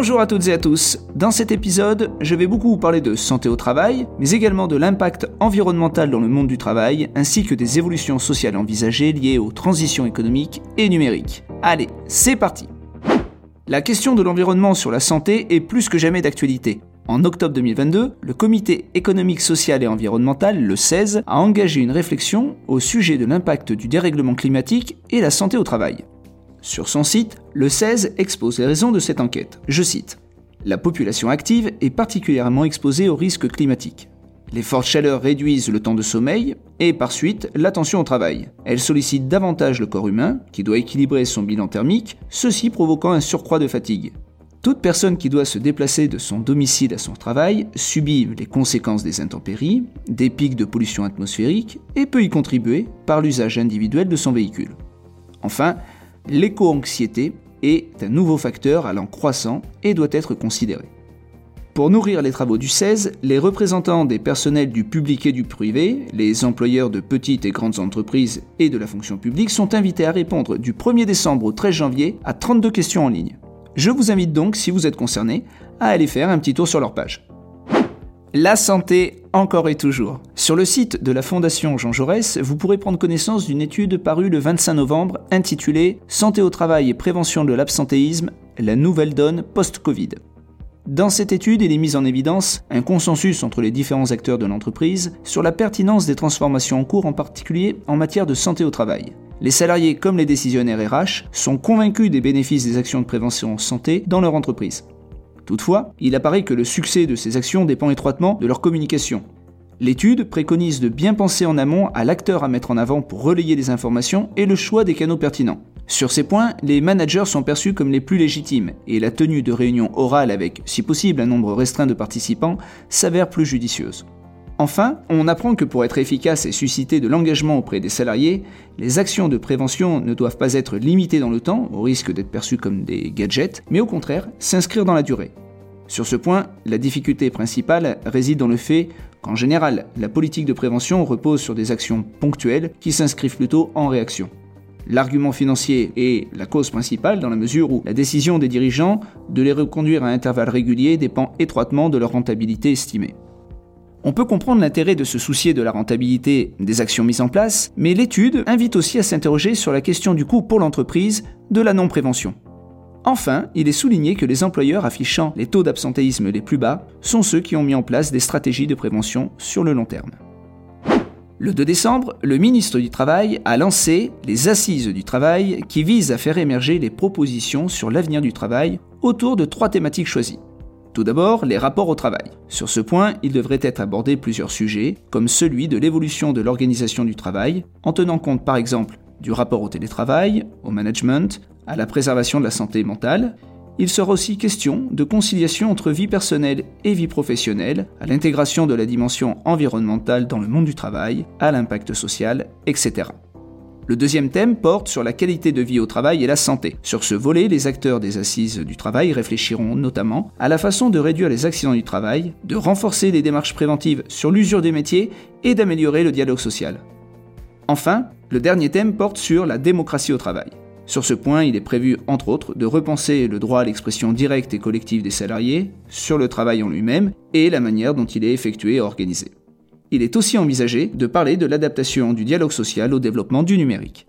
Bonjour à toutes et à tous. Dans cet épisode, je vais beaucoup vous parler de santé au travail, mais également de l'impact environnemental dans le monde du travail, ainsi que des évolutions sociales envisagées liées aux transitions économiques et numériques. Allez, c'est parti La question de l'environnement sur la santé est plus que jamais d'actualité. En octobre 2022, le Comité économique, social et environnemental, le 16, a engagé une réflexion au sujet de l'impact du dérèglement climatique et la santé au travail. Sur son site, le 16 expose les raisons de cette enquête. Je cite La population active est particulièrement exposée aux risques climatiques. Les fortes chaleurs réduisent le temps de sommeil et par suite l'attention au travail. Elles sollicitent davantage le corps humain, qui doit équilibrer son bilan thermique, ceci provoquant un surcroît de fatigue. Toute personne qui doit se déplacer de son domicile à son travail subit les conséquences des intempéries, des pics de pollution atmosphérique et peut y contribuer par l'usage individuel de son véhicule. Enfin, l'éco-anxiété est un nouveau facteur allant croissant et doit être considéré. Pour nourrir les travaux du 16, les représentants des personnels du public et du privé, les employeurs de petites et grandes entreprises et de la fonction publique sont invités à répondre du 1er décembre au 13 janvier à 32 questions en ligne. Je vous invite donc, si vous êtes concerné, à aller faire un petit tour sur leur page. La santé encore et toujours. Sur le site de la Fondation Jean Jaurès, vous pourrez prendre connaissance d'une étude parue le 25 novembre intitulée Santé au travail et prévention de l'absentéisme, la nouvelle donne post-Covid. Dans cette étude, il est mis en évidence un consensus entre les différents acteurs de l'entreprise sur la pertinence des transformations en cours, en particulier en matière de santé au travail. Les salariés comme les décisionnaires RH sont convaincus des bénéfices des actions de prévention en santé dans leur entreprise. Toutefois, il apparaît que le succès de ces actions dépend étroitement de leur communication. L'étude préconise de bien penser en amont à l'acteur à mettre en avant pour relayer les informations et le choix des canaux pertinents. Sur ces points, les managers sont perçus comme les plus légitimes et la tenue de réunions orales avec, si possible, un nombre restreint de participants s'avère plus judicieuse. Enfin, on apprend que pour être efficace et susciter de l'engagement auprès des salariés, les actions de prévention ne doivent pas être limitées dans le temps, au risque d'être perçues comme des gadgets, mais au contraire s'inscrire dans la durée. Sur ce point, la difficulté principale réside dans le fait qu'en général, la politique de prévention repose sur des actions ponctuelles qui s'inscrivent plutôt en réaction. L'argument financier est la cause principale dans la mesure où la décision des dirigeants de les reconduire à intervalles réguliers dépend étroitement de leur rentabilité estimée. On peut comprendre l'intérêt de se soucier de la rentabilité des actions mises en place, mais l'étude invite aussi à s'interroger sur la question du coût pour l'entreprise de la non-prévention. Enfin, il est souligné que les employeurs affichant les taux d'absentéisme les plus bas sont ceux qui ont mis en place des stratégies de prévention sur le long terme. Le 2 décembre, le ministre du Travail a lancé les Assises du Travail qui visent à faire émerger les propositions sur l'avenir du travail autour de trois thématiques choisies. Tout d'abord, les rapports au travail. Sur ce point, il devrait être abordé plusieurs sujets, comme celui de l'évolution de l'organisation du travail, en tenant compte par exemple du rapport au télétravail, au management, à la préservation de la santé mentale. Il sera aussi question de conciliation entre vie personnelle et vie professionnelle, à l'intégration de la dimension environnementale dans le monde du travail, à l'impact social, etc. Le deuxième thème porte sur la qualité de vie au travail et la santé. Sur ce volet, les acteurs des assises du travail réfléchiront notamment à la façon de réduire les accidents du travail, de renforcer les démarches préventives sur l'usure des métiers et d'améliorer le dialogue social. Enfin, le dernier thème porte sur la démocratie au travail. Sur ce point, il est prévu, entre autres, de repenser le droit à l'expression directe et collective des salariés sur le travail en lui-même et la manière dont il est effectué et organisé il est aussi envisagé de parler de l'adaptation du dialogue social au développement du numérique.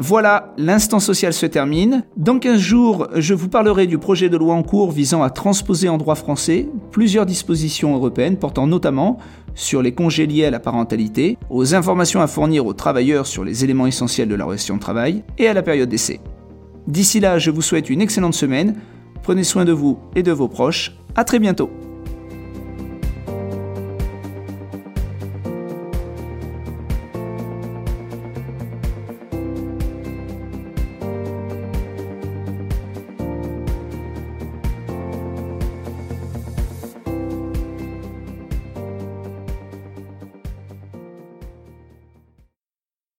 Voilà, l'instant social se termine. Dans 15 jours, je vous parlerai du projet de loi en cours visant à transposer en droit français plusieurs dispositions européennes portant notamment sur les congés liés à la parentalité, aux informations à fournir aux travailleurs sur les éléments essentiels de la relation de travail et à la période d'essai. D'ici là, je vous souhaite une excellente semaine. Prenez soin de vous et de vos proches. À très bientôt.